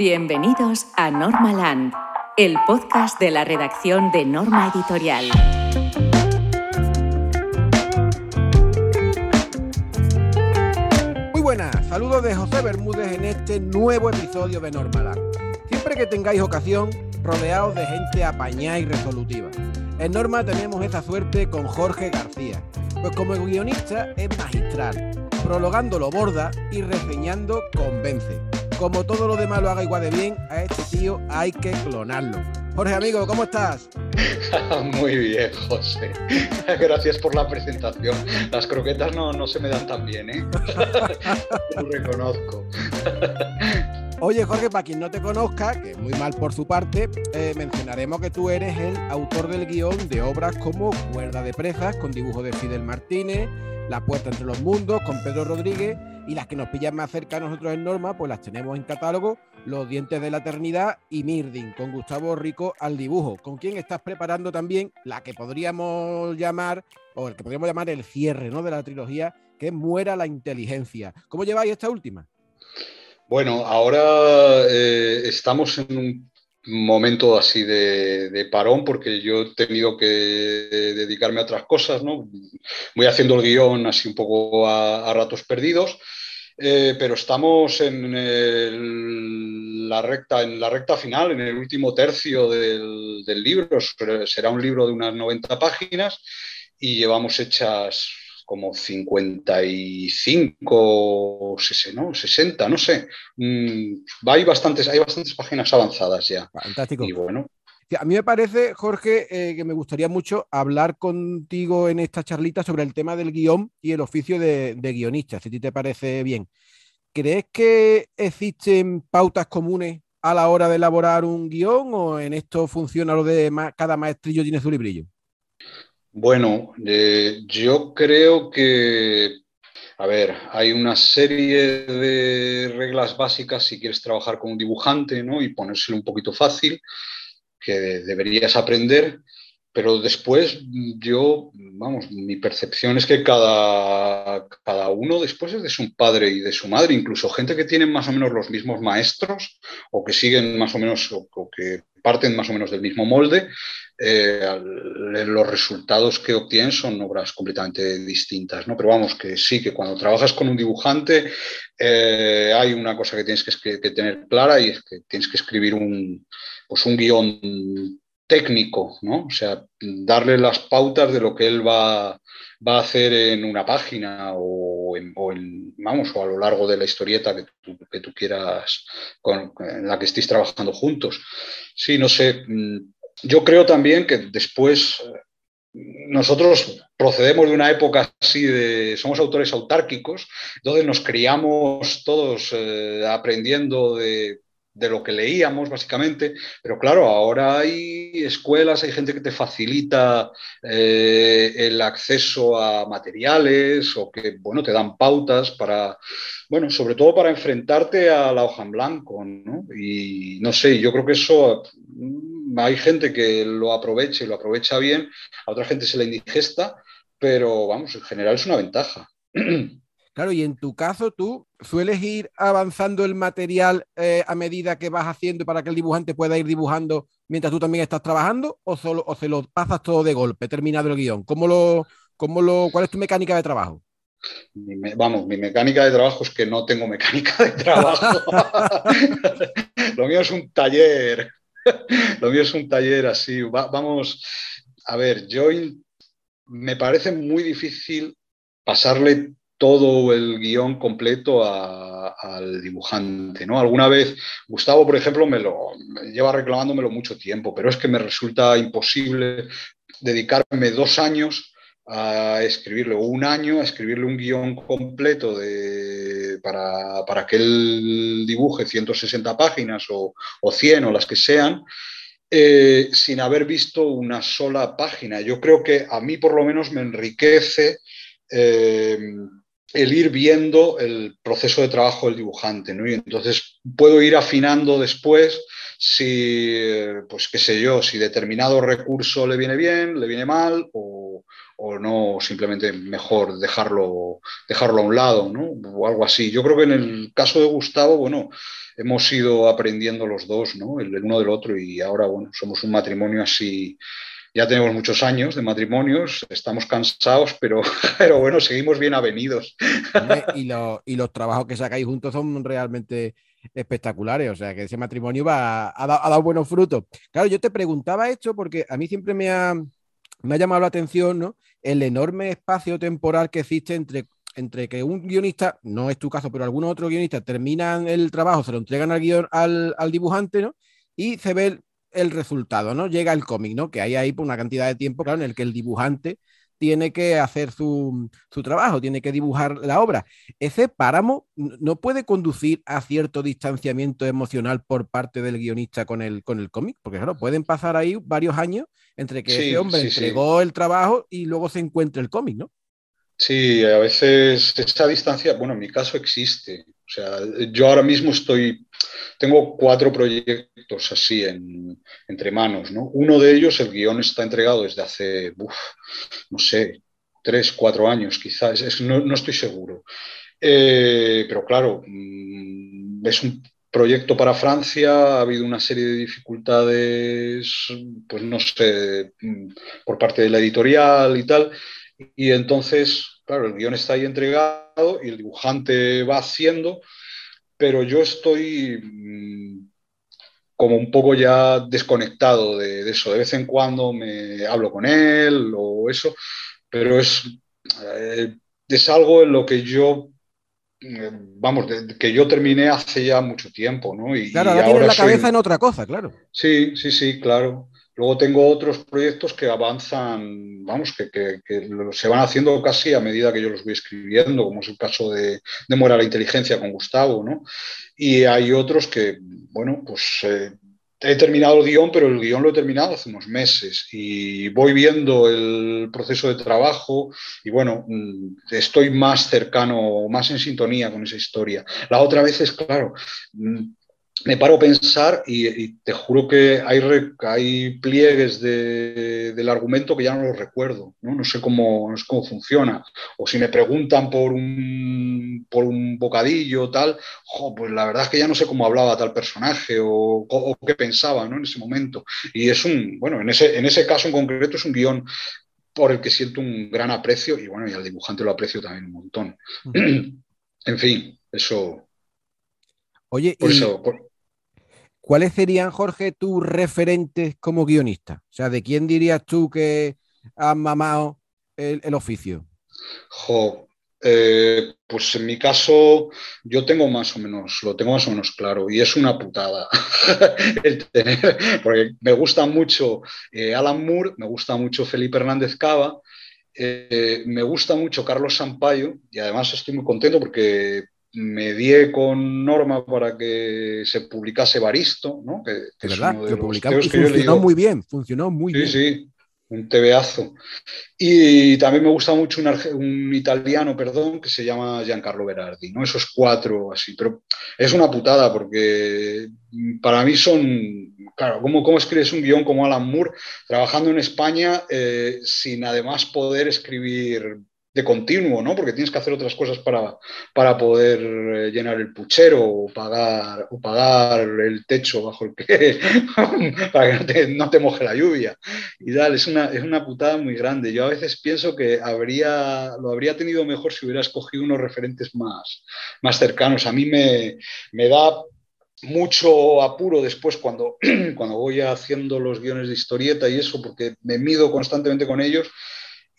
Bienvenidos a Normaland, el podcast de la redacción de Norma Editorial. Muy buenas, saludos de José Bermúdez en este nuevo episodio de Normaland. Siempre que tengáis ocasión, rodeados de gente apañada y resolutiva. En Norma tenemos esa suerte con Jorge García, pues como guionista es magistral, prologando lo borda y reseñando convence como todo lo demás lo haga igual de bien, a este tío hay que clonarlo. Jorge, amigo, ¿cómo estás? Muy bien, José. Gracias por la presentación. Las croquetas no, no se me dan tan bien, ¿eh? lo reconozco. Oye, Jorge, para quien no te conozca, que es muy mal por su parte, eh, mencionaremos que tú eres el autor del guion de obras como Cuerda de Presas, con dibujo de Fidel Martínez, La Puerta entre los Mundos, con Pedro Rodríguez, y las que nos pillan más cerca a nosotros en Norma, pues las tenemos en catálogo, Los Dientes de la Eternidad y Mirdin, con Gustavo Rico al dibujo, con quien estás preparando también la que podríamos llamar, o el que podríamos llamar el cierre ¿no? de la trilogía, que Muera la Inteligencia. ¿Cómo lleváis esta última? Bueno, ahora eh, estamos en un momento así de, parón porque yo he tenido que dedicarme a otras cosas, ¿no? Voy haciendo el guion así un poco a ratos perdidos eh, pero estamos en la, recta, en la recta final, en el último tercio del, libro. Será un libro de unas 90 páginas y llevamos hechas como 55, 60, no sé. Mm, hay, bastantes, hay bastantes páginas avanzadas ya. Fantástico. Y bueno, a mí me parece, Jorge, eh, que me gustaría mucho hablar contigo en esta charlita sobre el tema del guion y el oficio de, guionista, si a ti te parece bien. ¿Crees que existen pautas comunes a la hora de elaborar un guion o en esto funciona lo de cada maestrillo tiene su librillo? Bueno, eh, yo creo que, a ver, hay una serie de reglas básicas si quieres trabajar con un dibujante ¿no? y ponérselo un poquito fácil que deberías aprender, pero después yo, vamos, mi percepción es que cada, cada uno después es de su padre y de su madre, incluso gente que tiene más o menos los mismos maestros o que siguen más o menos o, que parten más o menos del mismo molde, eh, los resultados que obtienen son obras completamente distintas, ¿no? Pero vamos, que sí, que cuando trabajas con un dibujante eh, hay una cosa que tienes que, que, tener clara y es que tienes que escribir un, pues un guion técnico, ¿no? O sea, darle las pautas de lo que él va, a hacer en una página o, en, vamos, o a lo largo de la historieta que tú, que tú quieras, con, en la que estéis trabajando juntos. Sí, no sé. Mm, yo creo también que después eh, nosotros procedemos de una época así de, somos autores autárquicos, entonces nos criamos todos eh, aprendiendo de de lo que leíamos, básicamente. Pero claro, ahora hay escuelas, hay gente que te facilita eh, el acceso a materiales o que, bueno, te dan pautas para, bueno, sobre todo para enfrentarte a la hoja en blanco, ¿no? Y no sé, yo creo que eso mm, hay gente que lo aprovecha y lo aprovecha bien, a otra gente se le indigesta, pero vamos, en general es una ventaja. Claro, y en tu caso, tú sueles ir avanzando el material eh, a medida que vas haciendo para que el dibujante pueda ir dibujando mientras tú también estás trabajando, o, solo, o se lo pasas todo de golpe, terminado el guion. ¿Cómo lo, cómo lo, ¿Cuál es tu mecánica de trabajo? vamos, mi mecánica de trabajo es que no tengo mecánica de trabajo. lo mío es un taller. lo mío es un taller así. vamos, a ver, yo me parece muy difícil pasarle todo el guion completo al dibujante. ¿no? Alguna vez, Gustavo, por ejemplo, me lo lleva reclamándomelo mucho tiempo, pero es que me resulta imposible dedicarme dos años a escribirle, o un año a escribirle un guion completo para, que él dibuje 160 páginas o, 100 o las que sean, eh, sin haber visto una sola página. Yo creo que a mí por lo menos me enriquece. Eh, el ir viendo el proceso de trabajo del dibujante, ¿no? Y entonces puedo ir afinando después si, pues qué sé yo, si determinado recurso le viene bien, le viene mal o, o no, simplemente mejor dejarlo, dejarlo a un lado, ¿no? O algo así. Yo creo que en el caso de Gustavo, bueno, hemos ido aprendiendo los dos, ¿no? El, uno del otro y ahora, bueno, somos un matrimonio así ya tenemos muchos años de matrimonios, estamos cansados, pero, pero bueno, seguimos bien avenidos. Y, y los trabajos que sacáis juntos son realmente espectaculares, o sea que ese matrimonio va, ha, dado, buenos frutos. Claro, yo te preguntaba esto porque a mí siempre me ha, me ha llamado la atención ¿no? el enorme espacio temporal que existe entre entre que un guionista, no es tu caso, pero algunos otros guionistas terminan el trabajo, se lo entregan al, guion, al, al dibujante, ¿no? Y se ve el resultado, ¿no? Llega el cómic, ¿no? Que hay ahí por una cantidad de tiempo, claro, en el que el dibujante tiene que hacer su, su, trabajo, tiene que dibujar la obra. Ese páramo no puede conducir a cierto distanciamiento emocional por parte del guionista con el, con el cómic, porque claro, pueden pasar ahí varios años entre que ese hombre entregó el trabajo y luego se encuentra el cómic, ¿no? Sí, a veces esa distancia, bueno, en mi caso existe. O sea, yo ahora mismo estoy, tengo cuatro proyectos así en, entre manos, ¿no? Uno de ellos, el guion está entregado desde hace, no sé, tres, cuatro años quizás, no, estoy seguro. Eh, pero claro, mm, es un proyecto para Francia, ha habido una serie de dificultades, pues no sé, mm, por parte de la editorial y tal. Y entonces, claro, el guion está ahí entregado y el dibujante va haciendo, pero yo estoy mm, como un poco ya desconectado de, eso. De vez en cuando me hablo con él o eso, pero es, eh, es algo en lo que yo eh, vamos, que yo terminé hace ya mucho tiempo, ¿no? Y, claro, ahora, tienes la cabeza en otra cosa, claro. Sí, sí, sí, claro. Luego tengo otros proyectos que avanzan, vamos, que, se van haciendo casi a medida que yo los voy escribiendo, como es el caso de, de Muera la Inteligencia con Gustavo, ¿no? Y hay otros que, bueno, pues eh, he terminado el guion, pero el guion lo he terminado hace unos meses y voy viendo el proceso de trabajo y bueno, mm, estoy más cercano, más en sintonía con esa historia. La otra vez es, claro, mm, me paro a pensar y, te juro que hay, hay pliegues del argumento que ya no los recuerdo, ¿no? sé cómo, cómo funciona. O si me preguntan por un, por un bocadillo tal, pues la verdad es que ya no sé cómo hablaba tal personaje o, qué pensaba ¿no? en ese momento. Y es un, bueno, en ese, en ese caso en concreto es un guion por el que siento un gran aprecio y bueno, y al dibujante lo aprecio también un montón. en fin, eso... Oye, eso, ¿Cuáles serían, Jorge, tus referentes como guionista? O sea, ¿de quién dirías tú que has mamado el, oficio? Eh, pues en mi caso yo tengo más o menos, lo tengo más o menos claro y es una putada porque me gusta mucho eh, Alan Moore, me gusta mucho Felipe Hernández Cava, eh, me gusta mucho Carlos Sampaio y además estoy muy contento porque medié con Norma para que se publicase Baristo, ¿no? Que, es verdad, lo publicamos y funcionó muy bien, funcionó muy bien. Sí, sí, un tebeazo. Y también me gusta mucho un, italiano, perdón, que se llama Giancarlo Berardi, ¿no? Esos cuatro así, pero es una putada porque para mí son, claro, ¿cómo, cómo escribes un guion como Alan Moore trabajando en España eh, sin además poder escribir continuo, ¿no? Porque tienes que hacer otras cosas para, para poder eh, llenar el puchero o pagar, o pagar el techo bajo el que, para que no te, no te, moje la lluvia. Y tal, es una, es una putada muy grande. Yo a veces pienso que habría, lo habría tenido mejor si hubiera escogido unos referentes más, más cercanos. A mí me, me da mucho apuro después cuando, cuando voy haciendo los guiones de historieta y eso, porque me mido constantemente con ellos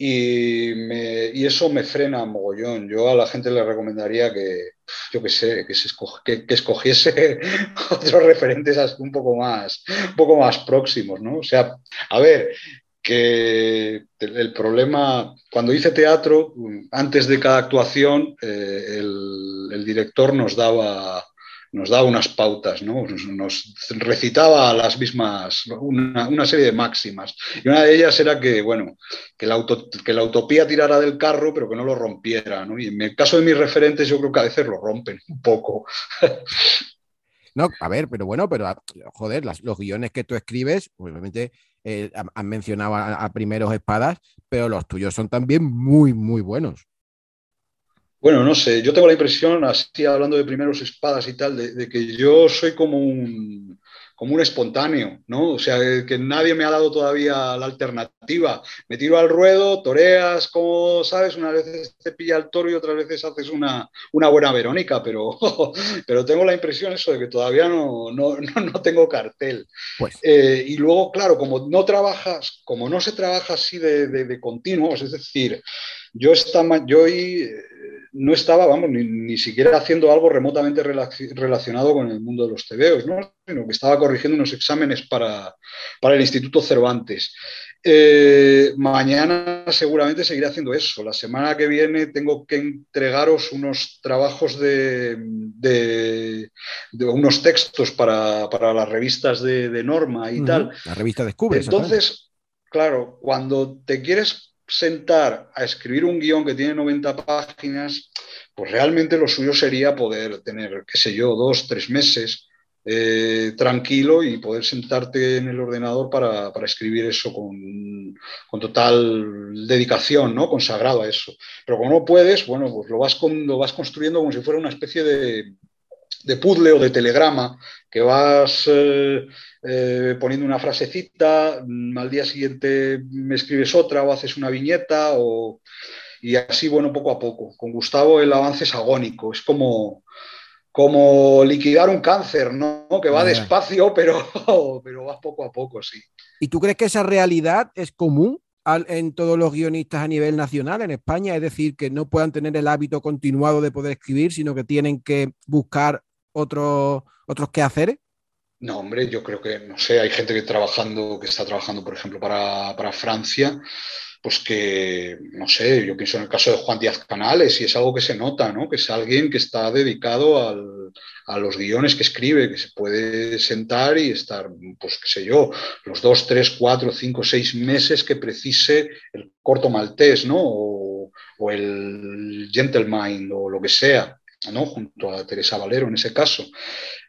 y, me, y, eso me frena mogollón. Yo a la gente le recomendaría que, yo qué sé, que, se que, escogiese otros referentes un poco, más, un poco más próximos, ¿no? O sea, a ver, que el, problema, cuando hice teatro, antes de cada actuación, eh, el, director nos daba nos daba unas pautas, ¿no? nos, recitaba las mismas, una, serie de máximas. Y una de ellas era que, bueno, que la, que la utopía tirara del carro, pero que no lo rompiera. ¿no? Y en el caso de mis referentes, yo creo que a veces lo rompen un poco. No, a ver, pero bueno, pero joder, los guiones que tú escribes, obviamente eh, han mencionado a, primeros espadas, pero los tuyos son también muy, muy buenos. Bueno, no sé, yo tengo la impresión, así hablando de primeros espadas y tal, de que yo soy como un, como un espontáneo, ¿no? O sea, que nadie me ha dado todavía la alternativa. Me tiro al ruedo, toreas, como sabes, unas veces te pilla el toro y otras veces haces una, una buena Verónica, pero, pero tengo la impresión eso de que todavía no, no, no, tengo cartel. Pues. Eh, y luego, claro, como no trabajas, como no se trabaja así de, de, de continuos, es decir, yo, esta, yo hoy no estaba, vamos, ni, siquiera haciendo algo remotamente relacionado con el mundo de los tebeos, ¿no? sino que estaba corrigiendo unos exámenes para, el Instituto Cervantes. Eh, mañana seguramente seguiré haciendo eso. La semana que viene tengo que entregaros unos trabajos de, unos textos para, las revistas de, Norma y tal. La revista Descubre. Entonces, claro, cuando te quieres sentar a escribir un guion que tiene 90 páginas, pues realmente lo suyo sería poder tener, qué sé yo, dos, tres meses eh, tranquilo y poder sentarte en el ordenador para, escribir eso con, total dedicación, ¿no? consagrado a eso. Pero como no puedes, bueno, pues lo vas, lo vas construyendo como si fuera una especie de, de puzzle o de telegrama que vas eh, eh, poniendo una frasecita, mm, al día siguiente me escribes otra o haces una viñeta o, y así, bueno, poco a poco. Con Gustavo el avance es agónico, es como, como liquidar un cáncer, ¿no? Que va despacio, pero, pero va poco a poco, sí. ¿Y tú crees que esa realidad es común en todos los guionistas a nivel nacional en España? Es decir, que no puedan tener el hábito continuado de poder escribir, sino que tienen que buscar otros otros quehaceres? No, hombre, yo creo que, no sé, hay gente que trabajando, que está trabajando, por ejemplo, para, para, Francia, pues que, no sé, yo pienso en el caso de Juan Díaz Canales, y es algo que se nota, ¿no? Que es alguien que está dedicado al, a los guiones que escribe, que se puede sentar y estar, pues qué sé yo, los dos, tres, cuatro, cinco, seis meses que precise el corto maltés, ¿no? O, o el gentleman o lo que sea. ¿No? junto a Teresa Valero en ese caso.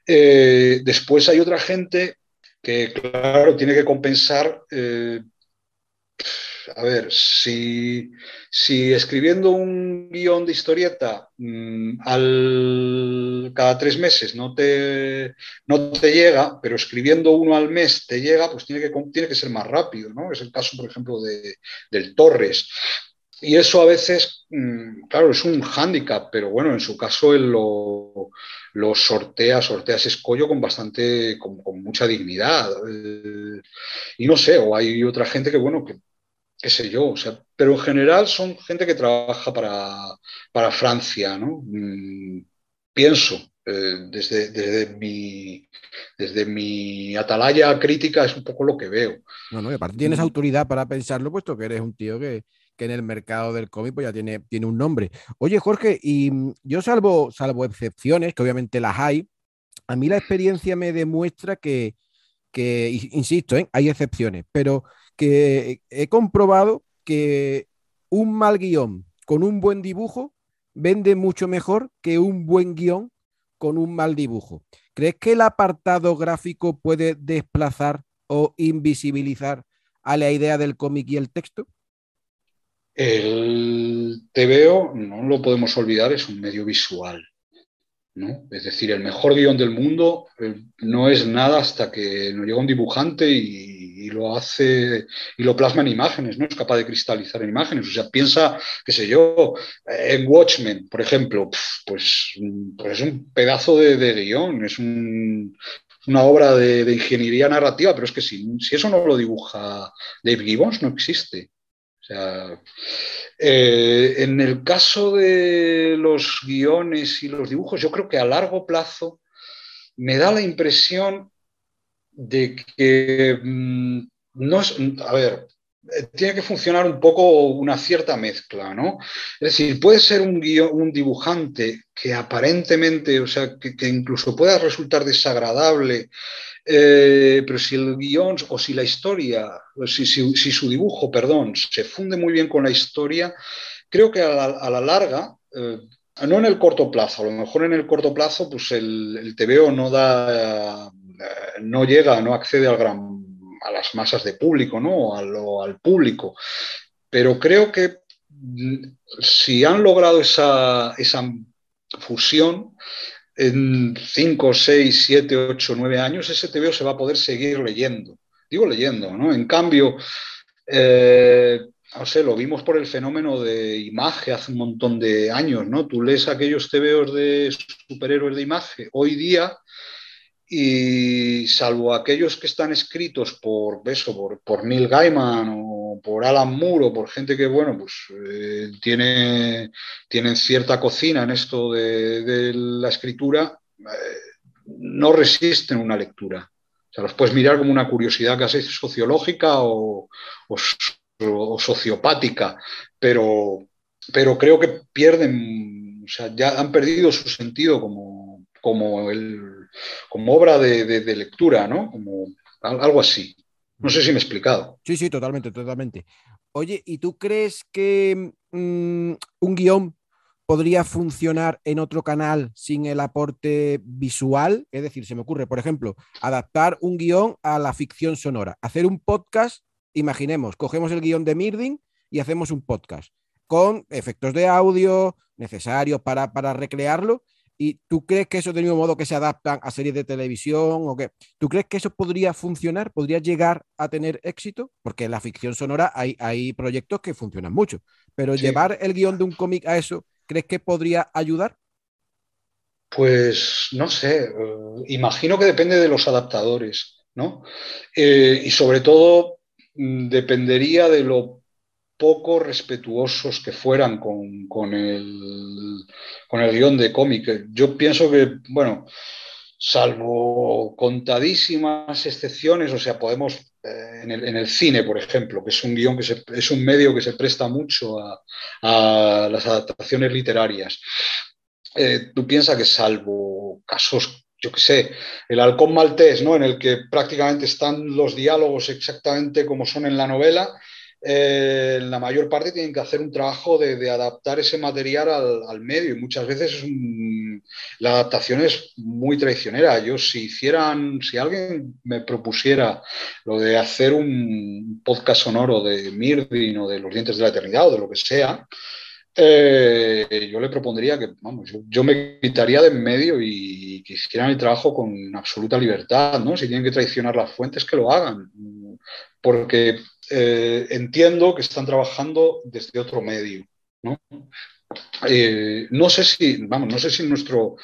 Eh, después hay otra gente que, claro, tiene que compensar. Eh, a ver, si, escribiendo un guion de historieta mm, al, cada tres meses no te, no te llega, pero escribiendo uno al mes te llega, pues tiene que, tiene que ser más rápido, ¿no? Es el caso, por ejemplo, de, del Torres. Y eso a veces, mm, claro, es un hándicap, pero bueno, en su caso él lo, sortea, sortea ese escollo con bastante, con, mucha dignidad. Eh, y no sé, o hay otra gente que, bueno, que qué sé yo, o sea, pero en general son gente que trabaja para, Francia, ¿no? Mm, pienso, eh, desde, desde, mi, desde mi atalaya crítica es un poco lo que veo. Bueno, y aparte tienes mm. autoridad para pensarlo, puesto que eres un tío que, que en el mercado del cómic pues ya tiene, tiene un nombre. Oye, Jorge, y mm, yo salvo, salvo excepciones, que obviamente las hay, a mí la experiencia me demuestra que, que insisto, ¿eh? hay excepciones, pero que he comprobado que un mal guion con un buen dibujo vende mucho mejor que un buen guion con un mal dibujo. ¿Crees que el apartado gráfico puede desplazar o invisibilizar a la idea del cómic y el texto? El TVO, no lo podemos olvidar, es un medio visual. ¿no? Es decir, el mejor guion del mundo eh, no es nada hasta que nos llega un dibujante y, lo hace y lo plasma en imágenes, no es capaz de cristalizar en imágenes. O sea, piensa, qué sé yo, en Watchmen, por ejemplo, pues, pues, es un pedazo de, guion, es una obra de, ingeniería narrativa, pero es que si eso no lo dibuja Dave Gibbons, no existe. O sea, eh, en el caso de los guiones y los dibujos, yo creo que a largo plazo me da la impresión de que mm, no es, a ver, tiene que funcionar un poco una cierta mezcla, ¿no? Es decir, puede ser un, un dibujante que aparentemente, o sea, que, incluso pueda resultar desagradable, eh, pero si el guion o si la historia, si, su dibujo, perdón, se funde muy bien con la historia, creo que a la, larga, eh, no en el corto plazo, a lo mejor en el corto plazo, pues el, el TVO no da, eh, no llega, no accede al gran, a las masas de público, ¿no? al público. Pero creo que mm, si han logrado esa, esa fusión, en 5, 6, 7, 8, 9 años, ese TVO se va a poder seguir leyendo. Digo leyendo, ¿no? En cambio, eh, no sé, lo vimos por el fenómeno de imagen hace un montón de años, ¿no? Tú lees aquellos TVOs de superhéroes de imagen. Hoy día y salvo aquellos que están escritos por, eso, por, por, Neil Gaiman o por Alan Moore o por gente que, bueno, pues eh, tiene, tienen cierta cocina en esto de, la escritura, eh, no resisten una lectura. O sea, los puedes mirar como una curiosidad casi sociológica o, o, sociopática, pero, pero creo que pierden, o sea, ya han perdido su sentido como, como el como obra de, lectura, ¿no? Como algo así. No sé si me he explicado. Sí, sí, totalmente, totalmente. Oye, ¿y tú crees que mm, un guion podría funcionar en otro canal sin el aporte visual? Es decir, se me ocurre, por ejemplo, adaptar un guion a la ficción sonora, hacer un podcast, imaginemos, cogemos el guion de Mirding y hacemos un podcast con efectos de audio necesarios para, para recrearlo ¿Y tú crees que eso, de mismo modo que se adaptan a series de televisión o qué? ¿Tú crees que eso podría funcionar? ¿Podría llegar a tener éxito? Porque en la ficción sonora hay, hay proyectos que funcionan mucho. Pero llevar el guion de un cómic a eso, ¿crees que podría ayudar? Pues no sé, eh, imagino que depende de los adaptadores, ¿no? Eh, y sobre todo mm, dependería de lo poco respetuosos que fueran con, el, con el guion de cómic. Yo pienso que, bueno, salvo contadísimas excepciones, o sea, podemos, eh, en, el, cine, por ejemplo, que es un guion que es un medio que se presta mucho a, las adaptaciones literarias. Eh, tú piensas que salvo casos yo qué sé, el halcón maltés, ¿no? En el que prácticamente están los diálogos exactamente como son en la novela, eh, la mayor parte tienen que hacer un trabajo de, adaptar ese material al, medio y muchas veces la adaptación es muy traicionera. Yo si hicieran, si alguien me propusiera lo de hacer un podcast sonoro de Mirdin o de Los Dientes de la Eternidad o de lo que sea, eh, yo le propondría que, vamos, yo, me quitaría de en medio y que hicieran el trabajo con absoluta libertad, ¿no? Si tienen que traicionar las fuentes, que lo hagan. Porque eh, entiendo que están trabajando desde otro medio. ¿no? Eh, no sé si, vamos, no sé si nuestro,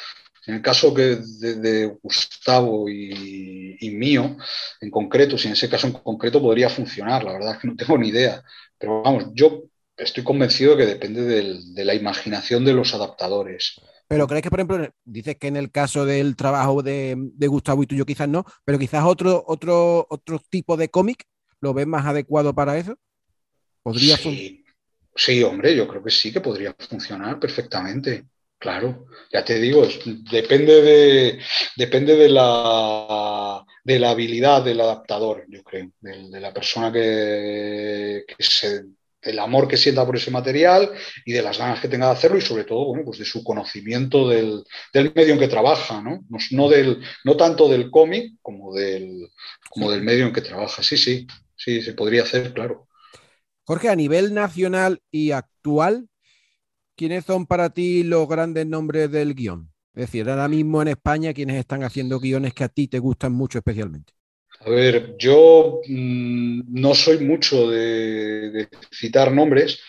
en el caso que de, Gustavo y, mío, en concreto, si en ese caso en concreto podría funcionar, la verdad es que no tengo ni idea. Pero vamos, yo estoy convencido que depende de la imaginación de los adaptadores. Pero crees que, por ejemplo, dices que en el caso del trabajo de, de Gustavo y tuyo quizás no, pero quizás otro, otro, otro tipo de cómic ¿Lo ves más adecuado para eso? ¿Podría sí. sí, hombre, yo creo que sí que podría funcionar perfectamente. Claro, ya te digo, depende de, depende de la, de la habilidad del adaptador, yo creo, de, la persona que, se, el amor que sienta por ese material y de las ganas que tenga de hacerlo y sobre todo, bueno, pues de su conocimiento del, medio en que trabaja, ¿no? No, del, no tanto del cómic como del, como del medio en que trabaja, sí, sí sí, se podría hacer, claro. Jorge, a nivel nacional y actual, ¿quiénes son para ti los grandes nombres del guion? Es decir, ahora mismo en España, ¿quiénes están haciendo guiones que a ti te gustan mucho especialmente? A ver, yo mm, no soy mucho de, citar nombres,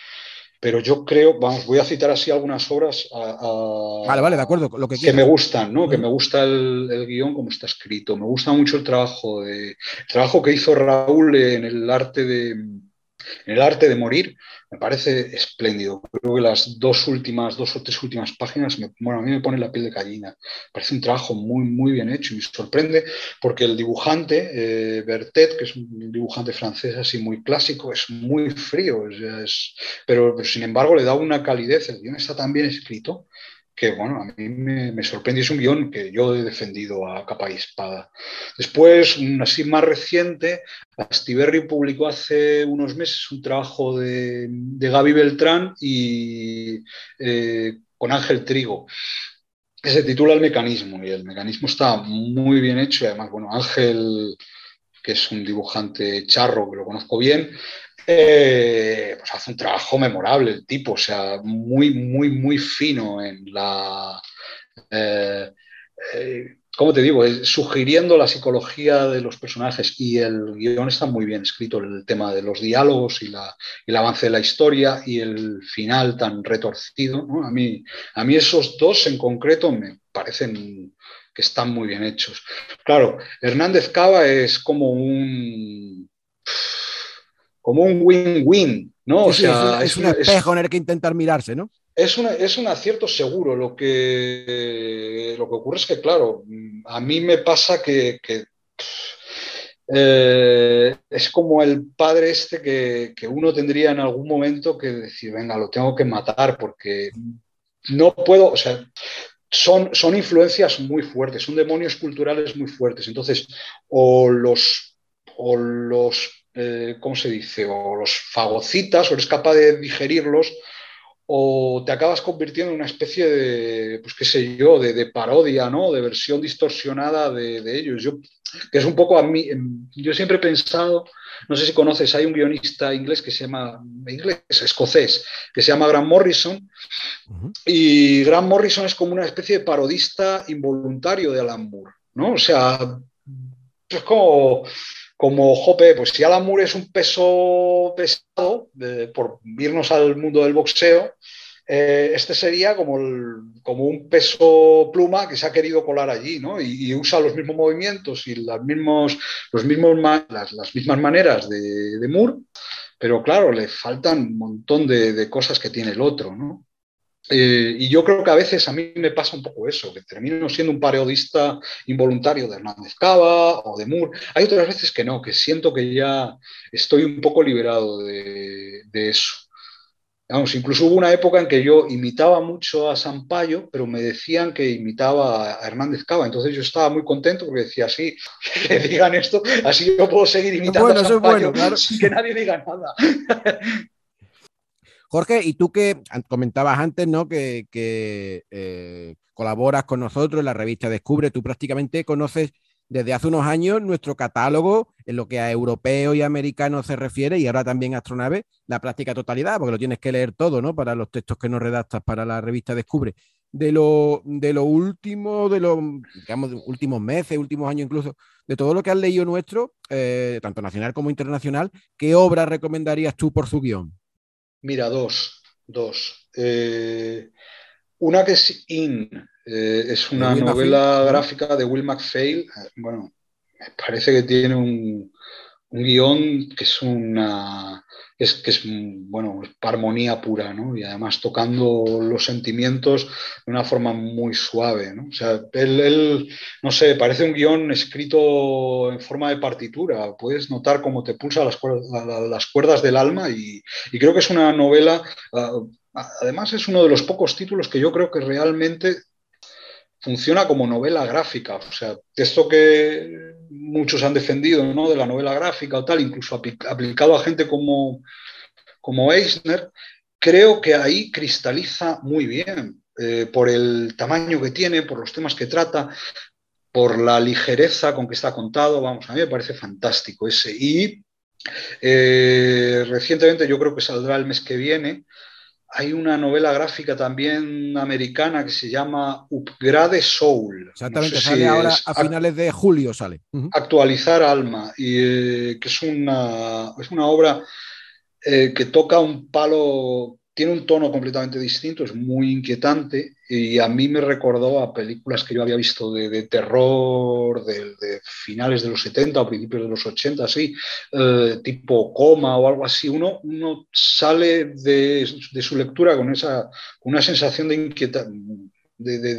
pero yo creo, vamos, voy a citar así algunas obras vale, vale, de acuerdo, lo que, que me gustan, ¿no? Que me gusta el, guion como está escrito. Me gusta mucho el trabajo de, el trabajo que hizo Raúl en el arte de en el arte de morir me parece espléndido. Creo que las dos últimas, dos o tres últimas páginas, bueno, a mí me pone la piel de gallina. Parece un trabajo muy, muy bien hecho y me sorprende porque el dibujante, eh, Bertet, que es un dibujante francés así muy clásico, es muy frío, es, pero, sin embargo le da una calidez, el guion está tan bien escrito que bueno, a mí me, me sorprende, es un guion que yo he defendido a capa y espada. Después, así más reciente, Astiberri publicó hace unos meses un trabajo de, de Gaby Beltrán y eh, con Ángel Trigo, que se titula El mecanismo, y el mecanismo está muy bien hecho, y además, bueno, Ángel, que es un dibujante charro, que lo conozco bien, eh, pues hace un trabajo memorable el tipo, o sea, muy, muy, muy fino en la... Eh, eh, ¿Cómo te digo? sugiriendo la psicología de los personajes y el guion está muy bien escrito, el tema de los diálogos y, la, el avance de la historia y el final tan retorcido. A, mí, a mí esos dos en concreto me parecen que están muy bien hechos. Claro, Hernández Cava es como un como un win-win, ¿no? o sea, es, un, espejo en el que intentar mirarse, ¿no? Es, es un acierto seguro. Lo que, lo que ocurre es que, claro, a mí me pasa que, eh, es como el padre este que, que, uno tendría en algún momento que decir, venga, lo tengo que matar porque no puedo, o sea, son, son influencias muy fuertes, son demonios culturales muy fuertes. Entonces, o los, o los eh, ¿cómo se dice? O los fagocitas, o eres capaz de digerirlos, o te acabas convirtiendo en una especie de, pues qué sé yo, de, parodia, ¿no? De versión distorsionada de, ellos. Yo, que es un poco a mí, em, yo siempre he pensado, no sé si conoces, hay un guionista inglés que se llama, inglés, escocés, que se llama Grant Morrison, y Grant Morrison es como una especie de parodista involuntario de Alan Moore, ¿no? O sea, es como como Jope, pues si Alan es un peso pesado, por irnos al mundo del boxeo, eh, este sería como, como un peso pluma que se ha querido colar allí, ¿no? Y, usa los mismos movimientos y las, mismos, los mismos, las, las mismas maneras de, de, Moore, pero claro, le faltan un montón de, de cosas que tiene el otro, ¿no? Eh, y yo creo que a veces a mí me pasa un poco eso, que termino siendo un periodista involuntario de Hernández Cava o de Moore. Hay otras veces que no, que siento que ya estoy un poco liberado de, eso. Vamos, incluso hubo una época en que yo imitaba mucho a Sampaio, pero me decían que imitaba a Hernández Cava. Entonces yo estaba muy contento porque decía, sí, que digan esto, así yo puedo seguir imitando a Sampaio sin que nadie diga nada. Jorge, y tú que comentabas antes, ¿no? Que, eh, colaboras con nosotros en la revista Descubre, tú prácticamente conoces desde hace unos años nuestro catálogo en lo que a europeo y americano se refiere y ahora también astronave, la práctica totalidad, porque lo tienes que leer todo, ¿no? Para los textos que nos redactas para la revista Descubre. De lo, de lo último, de los digamos, últimos meses, últimos años incluso, de todo lo que has leído nuestro, eh, tanto nacional como internacional, ¿qué obra recomendarías tú por su guion? Mira, dos, dos. Eh, una que es In, eh, es una novela gráfica de Will MacPhail. Eh, bueno, me parece que tiene un, un guion que es una es que es bueno armonía pura ¿no? y además tocando los sentimientos de una forma muy suave ¿no? o sea él, no sé parece un guion escrito en forma de partitura puedes notar cómo te pulsa las las cuerdas del alma y, y, creo que es una novela ah, además es uno de los pocos títulos que yo creo que realmente funciona como novela gráfica. O sea, esto que muchos han defendido, ¿no? De la novela gráfica o tal, incluso aplicado a gente como, como Eisner, creo que ahí cristaliza muy bien eh, por el tamaño que tiene, por los temas que trata, por la ligereza con que está contado. Vamos, a mí me parece fantástico ese. Y eh, recientemente, yo creo que saldrá el mes que viene, hay una novela gráfica también americana que se llama Upgrade Soul. Exactamente, sale ahora a finales de julio, sale. Actualizar Alma, y, eh, que es una, es una obra eh, que toca un palo tiene un tono completamente distinto, es muy inquietante y a mí me recordó a películas que yo había visto de, terror de, finales de los 70 o principios de los 80, así, eh, tipo coma o algo así. Uno, uno sale de, su lectura con, esa, una sensación de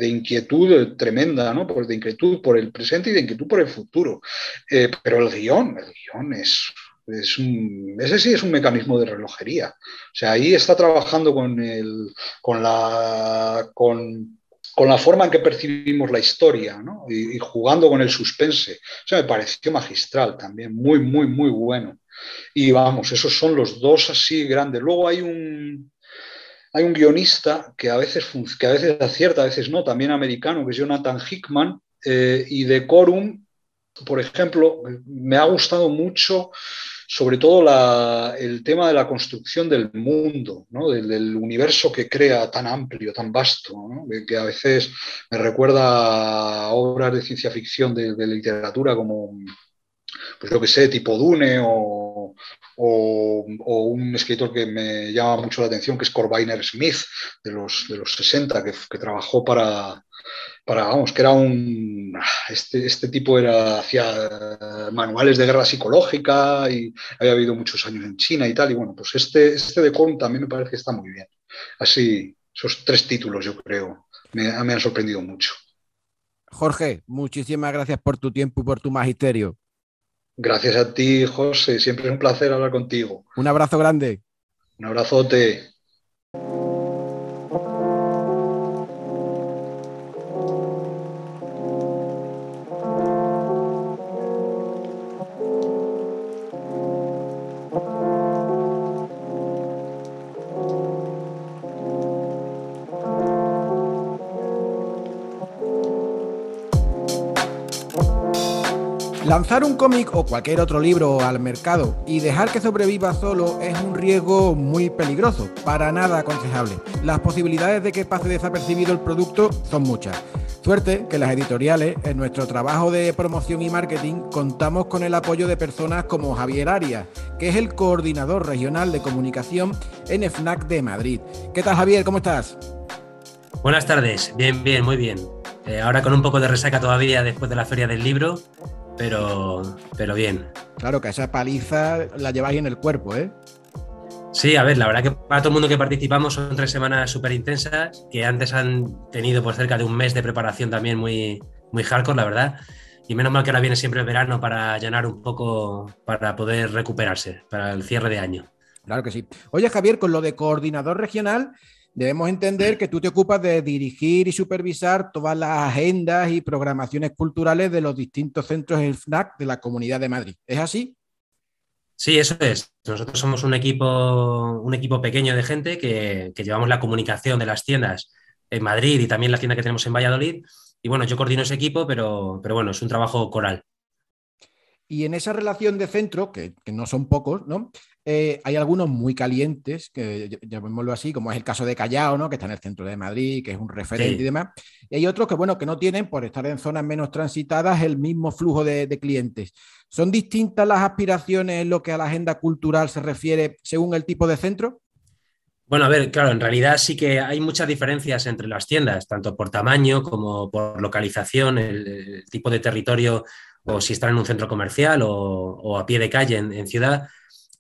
inquietud tremenda, ¿no? Pues de inquietud por el presente y de inquietud por el futuro. Eh, pero el guion, el guion es es un, ese sí es un mecanismo de relojería. O sea, ahí está trabajando con, el, con, la, con, la forma en que percibimos la historia y, jugando con el suspense. Eso me pareció magistral también, muy, muy, muy bueno. Y vamos, esos son los dos así grandes. Luego hay un, hay un guionista que a, veces, que a veces acierta, a veces no, también americano, que es Jonathan Hickman, eh, y de Corum, por ejemplo, me ha gustado mucho sobre todo el tema de la construcción del mundo, del, universo que crea tan amplio, tan vasto, que a veces me recuerda a obras de ciencia ficción de, literatura como, pues lo que sé, tipo Dune o, un escritor que me llama mucho la atención, que es Corviner Smith, de los, de los 60, que trabajó para, para, vamos, que era un, este, este tipo era, hacía manuales de guerra psicológica y había habido muchos años en China y tal, y bueno, pues este, este de Korn también me parece que está muy bien. Así, esos tres títulos yo creo, me, me han sorprendido mucho. Jorge, muchísimas gracias por tu tiempo y por tu magisterio. Gracias a ti, José. Siempre es un placer hablar contigo. Un abrazo grande. Un abrazote. Lanzar un cómic o cualquier otro libro al mercado y dejar que sobreviva solo es un riesgo muy peligroso, para nada aconsejable. Las posibilidades de que pase desapercibido el producto son muchas. Suerte que las editoriales, en nuestro trabajo de promoción y marketing, contamos con el apoyo de personas como Javier Arias, que es el coordinador regional de comunicación en FNAC de Madrid. ¿Qué tal Javier? ¿Cómo estás? Buenas tardes, bien, bien, muy bien. Eh, ahora con un poco de resaca todavía después de la feria del libro, pero, pero bien. Claro que esa paliza la lleváis en el cuerpo, ¿eh? Sí, a ver, la verdad que para todo el mundo que participamos son tres semanas súper intensas, que antes han tenido por cerca de un mes de preparación también muy, muy hardcore, la verdad. Y menos mal que ahora viene siempre el verano para llenar un poco, para poder recuperarse, para el cierre de año. Claro que sí. Oye, Javier, con lo de coordinador regional, debemos entender que tú te ocupas de dirigir y supervisar todas las agendas y programaciones culturales de los distintos centros del FNAC de la Comunidad de Madrid. ¿Es así? Sí, eso es. Nosotros somos un equipo, un equipo pequeño de gente que, llevamos la comunicación de las tiendas en Madrid y también la tienda que tenemos en Valladolid. Y bueno, yo coordino ese equipo, pero, pero bueno, es un trabajo coral. Y en esa relación de centro, que, que no son pocos, ¿no? Eh, hay algunos muy calientes, que llamémoslo así, como es el caso de Callao, ¿no? que está en el centro de Madrid, que es un referente y demás. Y hay otros que, bueno, que no tienen, por estar en zonas menos transitadas, el mismo flujo de, clientes. ¿Son distintas las aspiraciones en lo que a la agenda cultural se refiere según el tipo de centro? Bueno, a ver, claro, en realidad sí que hay muchas diferencias entre las tiendas, tanto por tamaño como por localización, el, tipo de territorio, o si están en un centro comercial o, a pie de calle en ciudad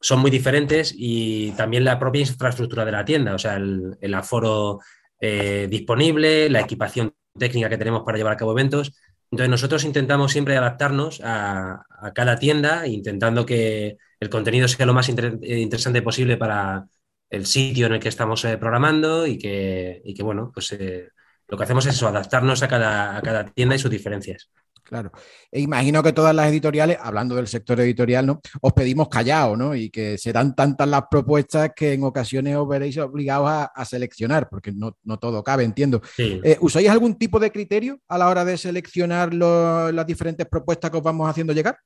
son muy diferentes y también la propia infraestructura de la tienda, o sea, el, aforo eh, disponible, la equipación técnica que tenemos para llevar a cabo eventos. Entonces nosotros intentamos siempre adaptarnos a, cada tienda, intentando que el contenido sea lo más interesante posible para el sitio en el que estamos eh, programando y que, y que, bueno, pues eh, lo que hacemos es eso, adaptarnos a cada, a cada tienda y sus diferencias. Claro. E imagino que todas las editoriales, hablando del sector editorial, ¿no? Os pedimos callado, ¿no? Y que serán tantas las propuestas que en ocasiones os veréis obligados a, seleccionar, porque no, todo cabe, entiendo. Eh, ¿Usáis algún tipo de criterio a la hora de seleccionar las diferentes propuestas que os vamos haciendo llegar?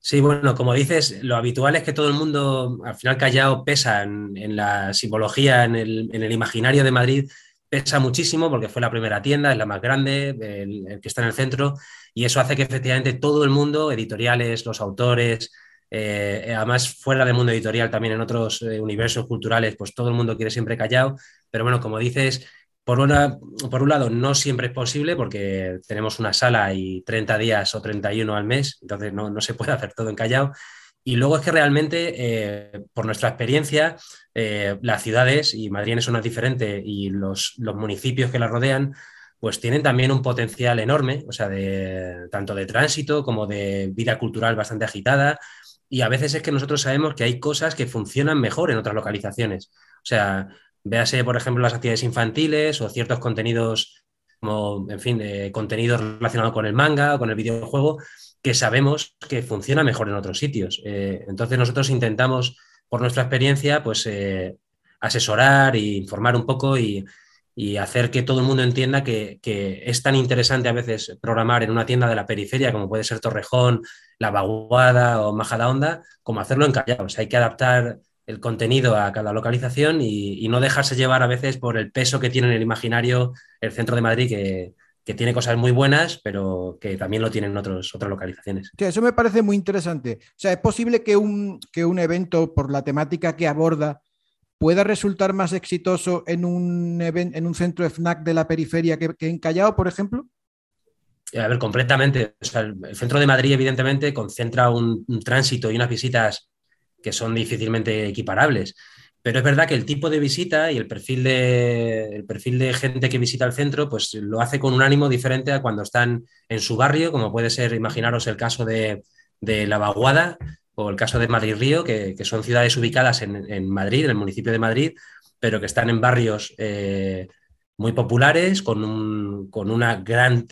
Sí, bueno, como dices, lo habitual es que todo el mundo, al final callado, pesa en, la simbología, en el, en el imaginario de Madrid, pesa muchísimo porque fue la primera tienda, es la más grande, el, que está en el centro, y eso hace que efectivamente todo el mundo, editoriales, los autores, eh, además fuera del mundo editorial, también en otros eh, universos culturales, pues todo el mundo quiere siempre callado, pero bueno, como dices, por, una, por un lado no siempre es posible porque tenemos una sala y 30 días o 31 al mes, entonces no, no se puede hacer todo en callado. Y luego es que realmente, eh, por nuestra experiencia, eh, las ciudades, y Madrid no es diferente, y los, municipios que la rodean, pues tienen también un potencial enorme, o sea, de, tanto de tránsito como de vida cultural bastante agitada. Y a veces es que nosotros sabemos que hay cosas que funcionan mejor en otras localizaciones. O sea, véase, por ejemplo, las actividades infantiles o ciertos contenidos como, en fin, de contenido relacionado con el manga o con el videojuego, que sabemos que funciona mejor en otros sitios. Eh, entonces nosotros intentamos, por nuestra experiencia, pues eh, asesorar e informar un poco y, hacer que todo el mundo entienda que, es tan interesante a veces programar en una tienda de la periferia, como puede ser Torrejón, La Vaguada o Majadahonda, como hacerlo en Callao. hay que adaptar el contenido a cada localización y, no dejarse llevar a veces por el peso que tiene en el imaginario el centro de Madrid, que, tiene cosas muy buenas, pero que también lo tienen otros, otras localizaciones. eso me parece muy interesante. O sea, ¿es posible que un, que un evento por la temática que aborda pueda resultar más exitoso en un, en un centro de FNAC de la periferia que, en Callao, por ejemplo? A ver, completamente. el, centro de Madrid, evidentemente, concentra un, tránsito y unas visitas que son difícilmente equiparables. Pero es verdad que el tipo de visita y el perfil de, el perfil de gente que visita el centro, pues lo hace con un ánimo diferente a cuando están en su barrio, como puede ser, imaginaros el caso de, La Vaguada o el caso de Madrid Río, que, son ciudades ubicadas en, Madrid, en el municipio de Madrid, pero que están en barrios eh, muy populares, con un, con una gran,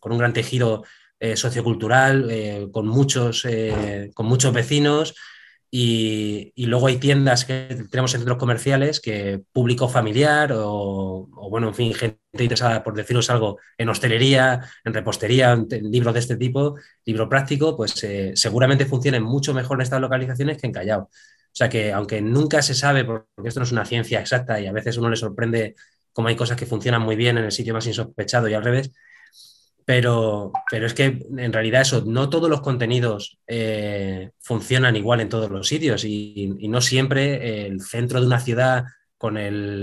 con un gran tejido eh, sociocultural, eh, con, muchos, con muchos vecinos y, luego hay tiendas que tenemos en centros comerciales que público familiar o, bueno, en fin, gente interesada, por deciros algo, en hostelería, en repostería, en, libros de este tipo, libro práctico, pues eh, seguramente funcionen mucho mejor en estas localizaciones que en Callao. O sea que aunque nunca se sabe, porque esto no es una ciencia exacta y a veces uno le sorprende cómo hay cosas que funcionan muy bien en el sitio más insospechado y al revés, pero, pero es que en realidad eso, no todos los contenidos eh, funcionan igual en todos los sitios y, no siempre el centro de una ciudad con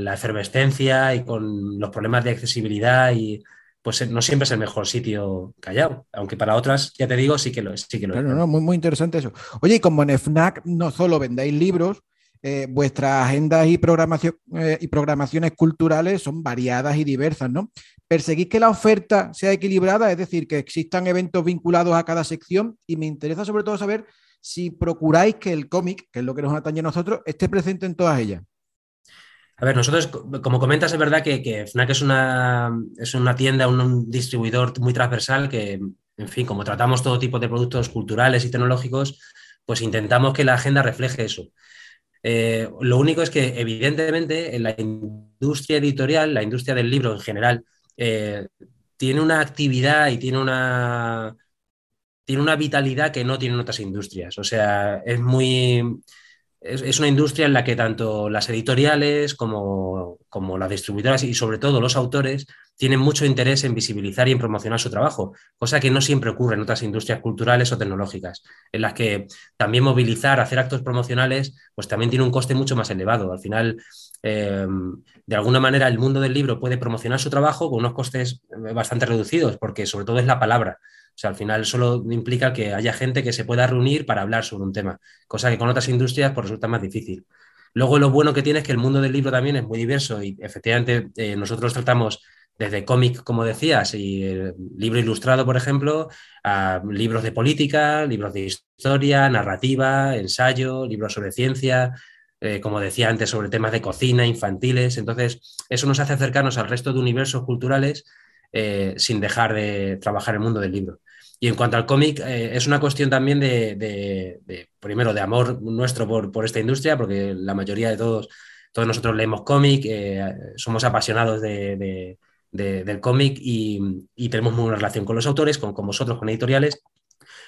la efervescencia y con los problemas de accesibilidad y pues no siempre es el mejor sitio callado, aunque para otras, ya te digo, sí que lo es. Sí que lo es. No, muy, muy interesante eso. Oye, y como en FNAC no solo vendáis libros, eh, vuestras agendas y, programación, eh, y programaciones culturales son variadas y diversas, ¿no? Perseguís que la oferta sea equilibrada, es decir, que existan eventos vinculados a cada sección y me interesa sobre todo saber si procuráis que el cómic, que es lo que nos atañe a nosotros, esté presente en todas ellas. A ver, nosotros, como comentas, es verdad que, FNAC es una, es una tienda, un, distribuidor muy transversal que, en fin, como tratamos todo tipo de productos culturales y tecnológicos, pues intentamos que la agenda refleje eso. Eh, lo único es que, evidentemente, en la industria editorial, la industria del libro en general, eh, tiene una actividad y tiene una, tiene una vitalidad que no tienen otras industrias. O sea, es muy. Es, una industria en la que tanto las editoriales como, como las distribuidoras y sobre todo los autores tienen mucho interés en visibilizar y en promocionar su trabajo, cosa que no siempre ocurre en otras industrias culturales o tecnológicas, en las que también movilizar, hacer actos promocionales, pues también tiene un coste mucho más elevado. Al final, em, de alguna manera, el mundo del libro puede promocionar su trabajo con unos costes bastante reducidos, porque sobre todo es la palabra. Sea, al final solo implica que haya gente que se pueda reunir para hablar sobre un tema, cosa que con otras industrias pues, resulta más difícil. Luego lo bueno que tiene es que el mundo del libro también es muy diverso y efectivamente eh, nosotros tratamos desde cómic, como decías, y el libro ilustrado, por ejemplo, a libros de política, libros de historia, narrativa, ensayo, libros sobre ciencia, eh, como decía antes, sobre temas de cocina, infantiles. Entonces, eso nos hace acercarnos al resto de universos culturales eh, sin dejar de trabajar el mundo del libro. Y en cuanto al cómic, eh, es una cuestión también de, primero, de amor nuestro por, por, esta industria, porque la mayoría de todos, todos nosotros leemos cómic, somos apasionados de del cómic y, tenemos muy buena relación con los autores, con, vosotros, con editoriales,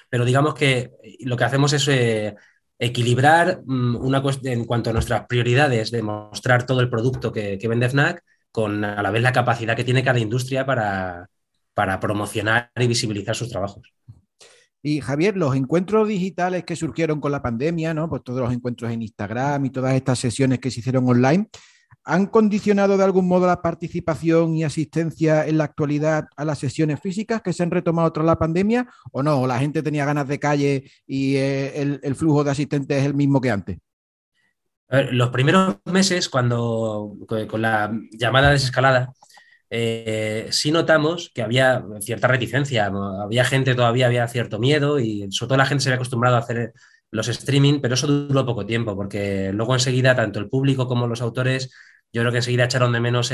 pero digamos que lo que hacemos es eh, equilibrar mm, una en cuanto a nuestras prioridades de mostrar todo el producto que, vende FNAC con a la vez la capacidad que tiene cada industria para, para promocionar y visibilizar sus trabajos. Y Javier, los encuentros digitales que surgieron con la pandemia, ¿no? Pues todos los encuentros en Instagram y todas estas sesiones que se hicieron online, ¿Han condicionado de algún modo la participación y asistencia en la actualidad a las sesiones físicas que se han retomado tras la pandemia o no? ¿O la gente tenía ganas de calle y eh, el, flujo de asistentes es el mismo que antes? los primeros meses, cuando con la llamada desescalada, eh, sí notamos que había cierta reticencia, había gente todavía, había cierto miedo y sobre todo la gente se había acostumbrado a hacer los streaming, pero eso duró poco tiempo porque luego enseguida tanto el público como los autores yo creo que enseguida echaron de menos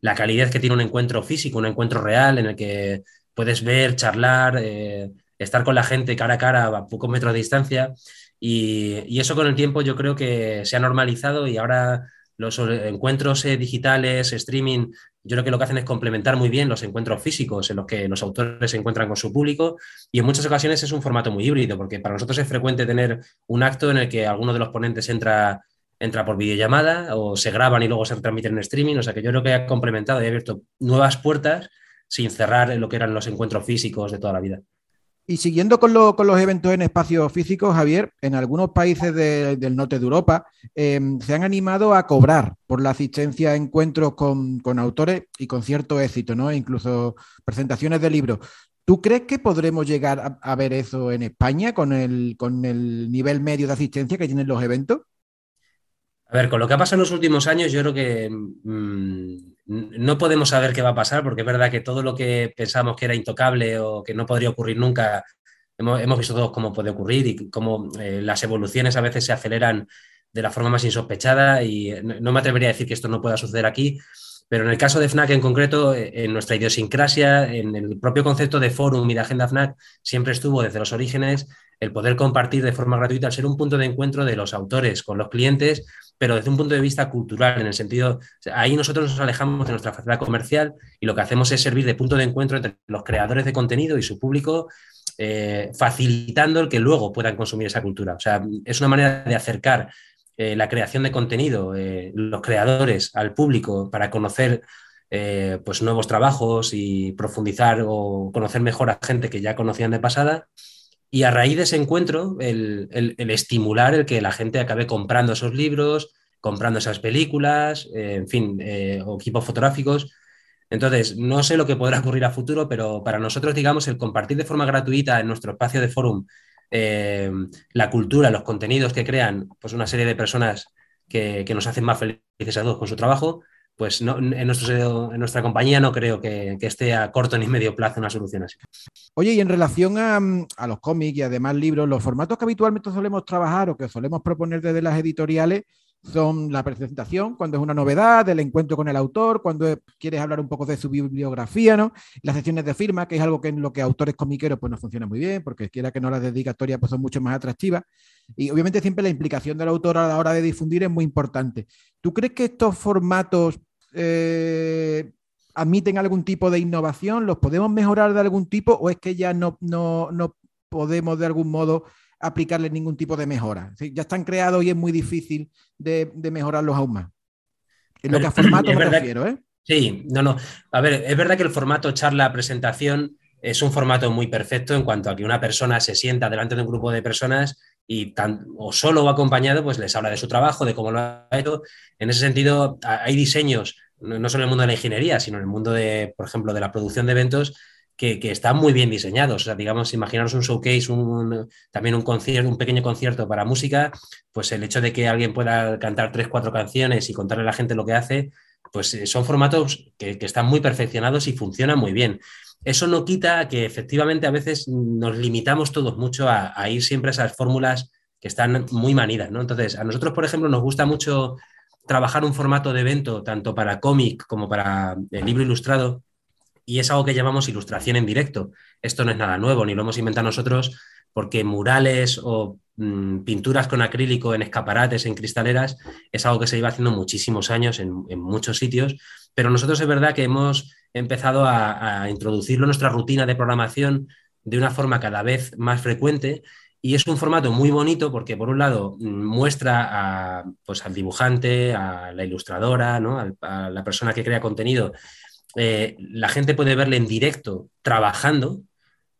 la calidad que tiene un encuentro físico, un encuentro real en el que puedes ver, charlar, eh, estar con la gente cara a cara a pocos metros de distancia. Y, eso con el tiempo yo creo que se ha normalizado y ahora los encuentros eh, digitales, streaming, yo creo que lo que hacen es complementar muy bien los encuentros físicos en los que los autores se encuentran con su público y en muchas ocasiones es un formato muy híbrido porque para nosotros es frecuente tener un acto en el que alguno de los ponentes entra entra por videollamada o se graban y luego se transmiten en streaming. O sea que yo creo que ha complementado y ha abierto nuevas puertas sin cerrar lo que eran los encuentros físicos de toda la vida. Y siguiendo con, los eventos en espacios físicos, Javier, en algunos países del norte de Europa em, se han animado a cobrar por la asistencia a encuentros con, autores y con cierto éxito, ¿no? incluso presentaciones de libros. ¿Tú crees que podremos llegar a, ver eso en España con el, con el nivel medio de asistencia que tienen los eventos? A ver, con lo que ha pasado en los últimos años, yo creo que mm, no podemos saber qué va a pasar, porque es verdad que todo lo que pensamos que era intocable o que no podría ocurrir nunca, hemos, visto todos cómo puede ocurrir y cómo eh, las evoluciones a veces se aceleran de la forma más insospechada y no, me atrevería a decir que esto no pueda suceder aquí, pero en el caso de FNAC en concreto, eh, en nuestra idiosincrasia, en el propio concepto de forum y de agenda FNAC, siempre estuvo desde los orígenes el poder compartir de forma gratuita, al ser un punto de encuentro de los autores con los clientes pero desde un punto de vista cultural, en el sentido, ahí nosotros nos alejamos de nuestra facilidad comercial y lo que hacemos es servir de punto de encuentro entre los creadores de contenido y su público, eh, facilitando el que luego puedan consumir esa cultura. O sea, es una manera de acercar eh, la creación de contenido, eh, los creadores al público para conocer pues nuevos trabajos y profundizar o conocer mejor a gente que ya conocían de pasada y a raíz de ese encuentro, el, estimular el que la gente acabe comprando esos libros, comprando esas películas, eh, en fin, eh, equipos fotográficos. Entonces, no sé lo que podrá ocurrir a futuro, pero para nosotros, digamos, el compartir de forma gratuita en nuestro espacio de forum eh, la cultura, los contenidos que crean pues una serie de personas que, que nos hacen más felices a todos con su trabajo, pues no, en, nuestro, en, nuestra compañía no creo que, esté a corto ni medio plazo una solución así. Oye, y en relación a, los cómics y además libros, los formatos que habitualmente solemos trabajar o que solemos proponer desde las editoriales son la presentación, cuando es una novedad, el encuentro con el autor, cuando quieres hablar un poco de su bibliografía, ¿no? Las secciones de firma, que es algo que en lo que autores comiqueros pues no funciona muy bien, porque quiera que no las dedicatorias pues son mucho más atractivas. Y obviamente siempre la implicación del autor a la hora de difundir es muy importante. ¿Tú crees que estos formatos eh, admiten algún tipo de innovación? ¿Los podemos mejorar de algún tipo o es que ya no, no, podemos de algún modo aplicarles ningún tipo de mejora? Ya están creados y es muy difícil de, mejorarlos aún más. En lo que a formato me refiero, ¿eh? Sí, no, no. A ver, es verdad que el formato charla-presentación es un formato muy perfecto en cuanto a que una persona se sienta delante de un grupo de personas y tan, o solo o acompañado, pues les habla de su trabajo, de cómo lo ha hecho. En ese sentido, hay diseños, no solo en el mundo de la ingeniería, sino en el mundo de, por ejemplo, de la producción de eventos, que, están muy bien diseñados. O sea, digamos, imaginaros un showcase, un, también un concierto, un pequeño concierto para música, pues el hecho de que alguien pueda cantar tres, cuatro canciones y contarle a la gente lo que hace, pues eh, son formatos que, que están muy perfeccionados y funcionan muy bien. Eso no quita que efectivamente a veces nos limitamos todos mucho a, ir siempre a esas fórmulas que están muy manidas, ¿no? Entonces, a nosotros, por ejemplo, nos gusta mucho trabajar un formato de evento, tanto para cómic como para el libro ilustrado, y es algo que llamamos ilustración en directo. Esto no es nada nuevo, ni lo hemos inventado nosotros, porque murales o mm, pinturas con acrílico en escaparates, en cristaleras, es algo que se lleva haciendo muchísimos años en, muchos sitios, pero nosotros es verdad que hemos empezado a, introducirlo en nuestra rutina de programación de una forma cada vez más frecuente y es un formato muy bonito porque, por un lado, muestra pues, al dibujante, a la ilustradora, a, la persona que crea contenido. Eh, la gente puede verle en directo trabajando,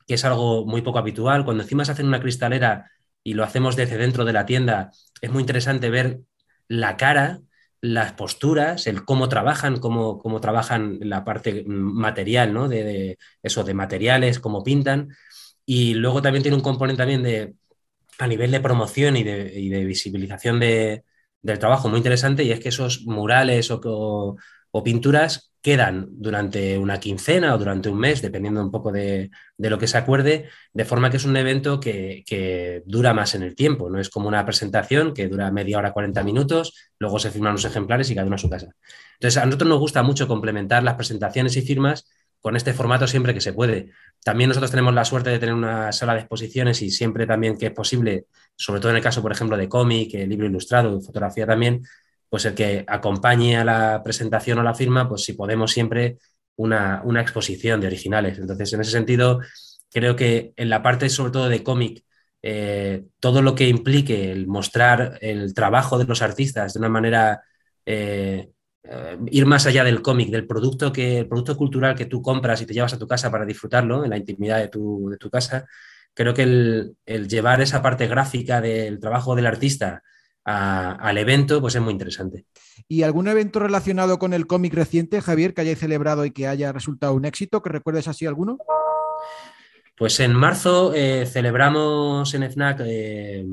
que es algo muy poco habitual. Cuando encima se hace una cristalera y lo hacemos desde dentro de la tienda, es muy interesante ver la cara las posturas, el cómo trabajan, cómo, cómo trabajan la parte material, ¿no? De, eso, de materiales, cómo pintan. Y luego también tiene un componente también de, a nivel de promoción y de, visibilización del trabajo muy interesante y es que esos murales o, pinturas quedan durante una quincena o durante un mes, dependiendo un poco de, lo que se acuerde, de forma que es un evento que, dura más en el tiempo, no es como una presentación que dura media hora, 40 minutos, luego se firman los ejemplares y cada uno a su casa. Entonces, a nosotros nos gusta mucho complementar las presentaciones y firmas con este formato siempre que se puede. También nosotros tenemos la suerte de tener una sala de exposiciones y siempre también que es posible, sobre todo en el caso, por ejemplo, de cómic, libro ilustrado, fotografía también, pues el que acompañe a la presentación o la firma, pues si podemos siempre una, exposición de originales. Entonces, en ese sentido, creo que en la parte sobre todo de cómic, eh, todo lo que implique el mostrar el trabajo de los artistas de una manera, eh, eh, ir más allá del cómic, del producto, que, el producto cultural que tú compras y te llevas a tu casa para disfrutarlo en la intimidad de tu, de tu casa, creo que el llevar esa parte gráfica del trabajo del artista, al evento, pues es muy interesante. ¿Y algún evento relacionado con el cómic reciente, Javier, que hayáis celebrado y que haya resultado un éxito? ¿Que recuerdes así alguno? Pues en marzo eh, celebramos en FNAC eh,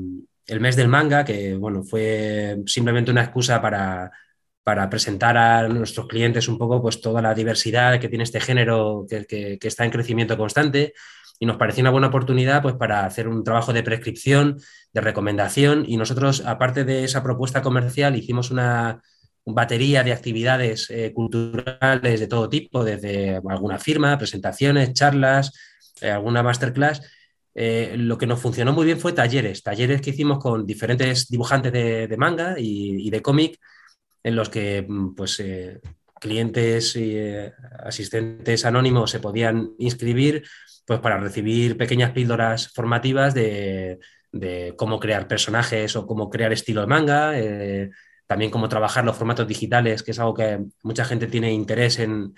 el mes del manga, que bueno, fue simplemente una excusa para, presentar a nuestros clientes un poco pues, toda la diversidad que tiene este género que está en crecimiento constante y nos pareció una buena oportunidad pues, para hacer un trabajo de prescripción, de recomendación y nosotros, aparte de esa propuesta comercial, hicimos una, batería de actividades eh, culturales de todo tipo, desde alguna firma, presentaciones, charlas, eh, alguna masterclass. Eh, lo que nos funcionó muy bien fue talleres, talleres que hicimos con diferentes dibujantes de, manga y, de cómic, en los que mm, pues, clientes y asistentes anónimos se podían inscribir pues para recibir pequeñas píldoras formativas de, cómo crear personajes o cómo crear estilo de manga, eh, también cómo trabajar los formatos digitales, que es algo que mucha gente tiene interés en,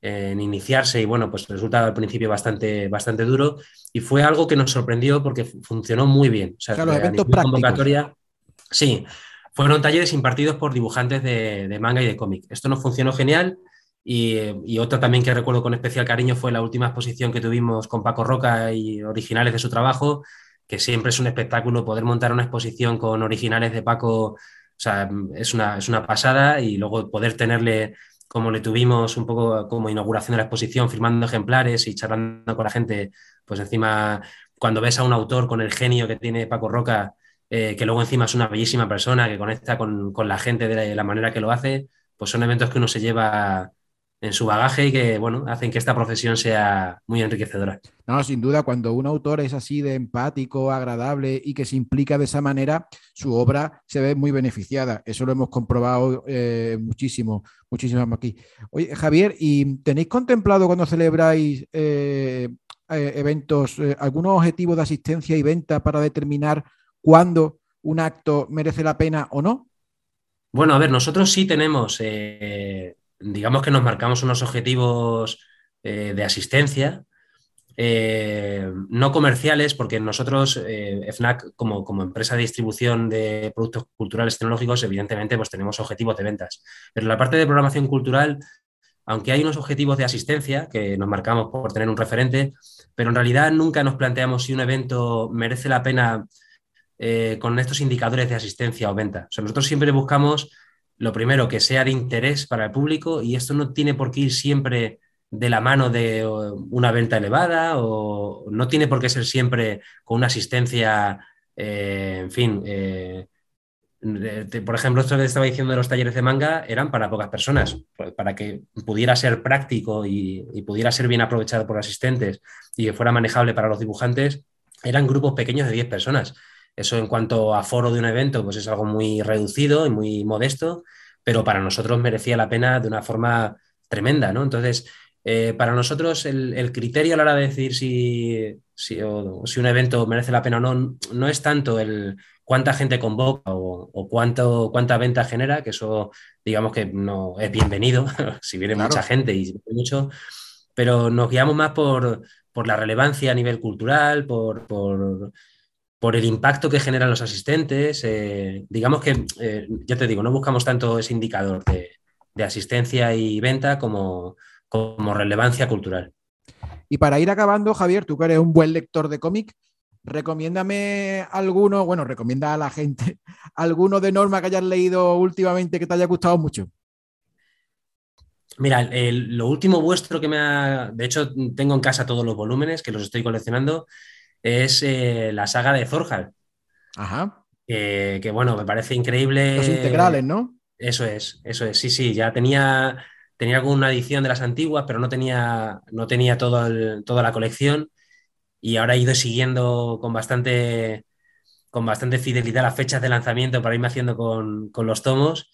iniciarse y bueno, pues resulta al principio bastante, bastante duro y fue algo que nos sorprendió porque funcionó muy bien. O sea, los eventos convocatoria, sí, fueron talleres impartidos por dibujantes de, de manga y de cómic. Esto nos funcionó genial y, otra también que recuerdo con especial cariño fue la última exposición que tuvimos con Paco Roca y originales de su trabajo, que siempre es un espectáculo poder montar una exposición con originales de Paco, o sea, es una, es una pasada. Y luego poder tenerle como le tuvimos un poco como inauguración de la exposición, firmando ejemplares y charlando con la gente, pues encima cuando ves a un autor con el genio que tiene Paco Roca, eh, que luego encima es una bellísima persona, que conecta con, con la gente de la, manera que lo hace, pues son eventos que uno se lleva en su bagaje y que, bueno, hacen que esta profesión sea muy enriquecedora. No, sin duda, cuando un autor es así de empático, agradable y que se implica de esa manera, su obra se ve muy beneficiada. Eso lo hemos comprobado eh, muchísimo, muchísimo aquí. Oye, Javier, ¿y tenéis contemplado cuando celebráis eh, eh, eventos algunos objetivos de asistencia y venta para determinar cuándo un acto merece la pena o no? Bueno, a ver, nosotros sí tenemos digamos que nos marcamos unos objetivos eh, de asistencia, eh, no comerciales, porque nosotros, eh, FNAC, como, empresa de distribución de productos culturales tecnológicos, evidentemente pues tenemos objetivos de ventas. Pero la parte de programación cultural, aunque hay unos objetivos de asistencia que nos marcamos por tener un referente, pero en realidad nunca nos planteamos si un evento merece la pena con estos indicadores de asistencia o venta. nosotros siempre buscamos lo primero, que sea de interés para el público y esto no tiene por qué ir siempre de la mano de una venta elevada o no tiene por qué ser siempre con una asistencia, eh, en fin. Eh, por ejemplo, esto que estaba diciendo de los talleres de manga eran para pocas personas, pues, para que pudiera ser práctico y, y pudiera ser bien aprovechado por asistentes y que fuera manejable para los dibujantes, eran grupos pequeños de 10 personas. Eso en cuanto a foro de un evento, pues es algo muy reducido y muy modesto, pero para nosotros merecía la pena de una forma tremenda, ¿no? Entonces, eh, para nosotros el, criterio a la hora de decir si, si, un evento merece la pena o no, no es tanto el cuánta gente convoca o, cuánto, cuánta venta genera, que eso digamos que no es bienvenido, si viene mucha gente y mucho, pero nos guiamos más por, por la relevancia a nivel cultural, por, por por el impacto que generan los asistentes. Eh, digamos que, eh, ya te digo, no buscamos tanto ese indicador de, asistencia y venta como, como, relevancia cultural. Y para ir acabando, Javier, tú que eres un buen lector de cómic, recomiéndame alguno, bueno, recomienda a la gente, alguno de norma que hayas leído últimamente que te haya gustado mucho. Mira, lo último vuestro que me ha. De hecho, tengo en casa todos los volúmenes que los estoy coleccionando. Es eh, la saga de Zorhal. Ajá. que bueno, me parece increíble. Los integrales, ¿no? Eso es, eso es. Sí, sí, ya tenía, tenía alguna edición de las antiguas, pero no tenía, no tenía toda la colección. Y ahora he ido siguiendo con bastante, con bastante fidelidad las fechas de lanzamiento para irme haciendo con, con los tomos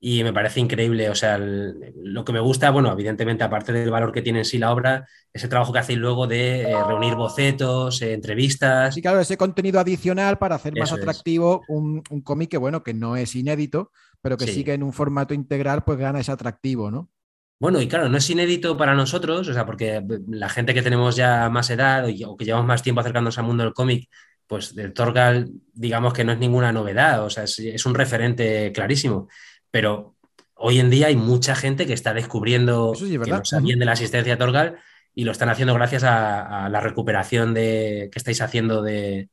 y me parece increíble. O sea, lo que me gusta, bueno, evidentemente, aparte del valor que tiene en sí la obra, ese trabajo que hacéis luego de eh, reunir bocetos, eh, entrevistas. Sí, claro, ese contenido adicional para hacer más atractivo un, un, cómic que, bueno, que no es inédito, pero que sí. que en un formato integral, pues gana ese atractivo, ¿no? Bueno, y claro, no es inédito para nosotros, o sea, porque la gente que tenemos ya más edad o que llevamos más tiempo acercándonos al mundo del cómic, pues el Torgal, digamos que no es ninguna novedad, o sea, es, es un referente clarísimo pero hoy en día hay mucha gente que está descubriendo que no sabían de la asistencia Torgal y lo están haciendo gracias a, la recuperación de, que estáis haciendo de,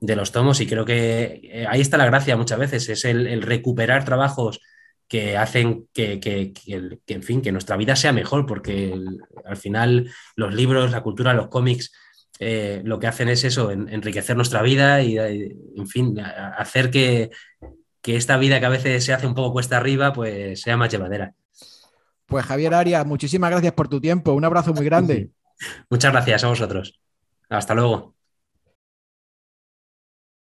los tomos. Y creo que eh, ahí está la gracia muchas veces, es el, recuperar trabajos que hacen que, en fin, que nuestra vida sea mejor, porque al final los libros, la cultura, los cómics, eh, lo que hacen es eso, enriquecer nuestra vida y, en fin, hacer que, que esta vida que a veces se hace un poco cuesta arriba, pues sea más llevadera. Pues Javier Arias, muchísimas gracias por tu tiempo. Un abrazo muy grande. Muchas gracias a vosotros. Hasta luego.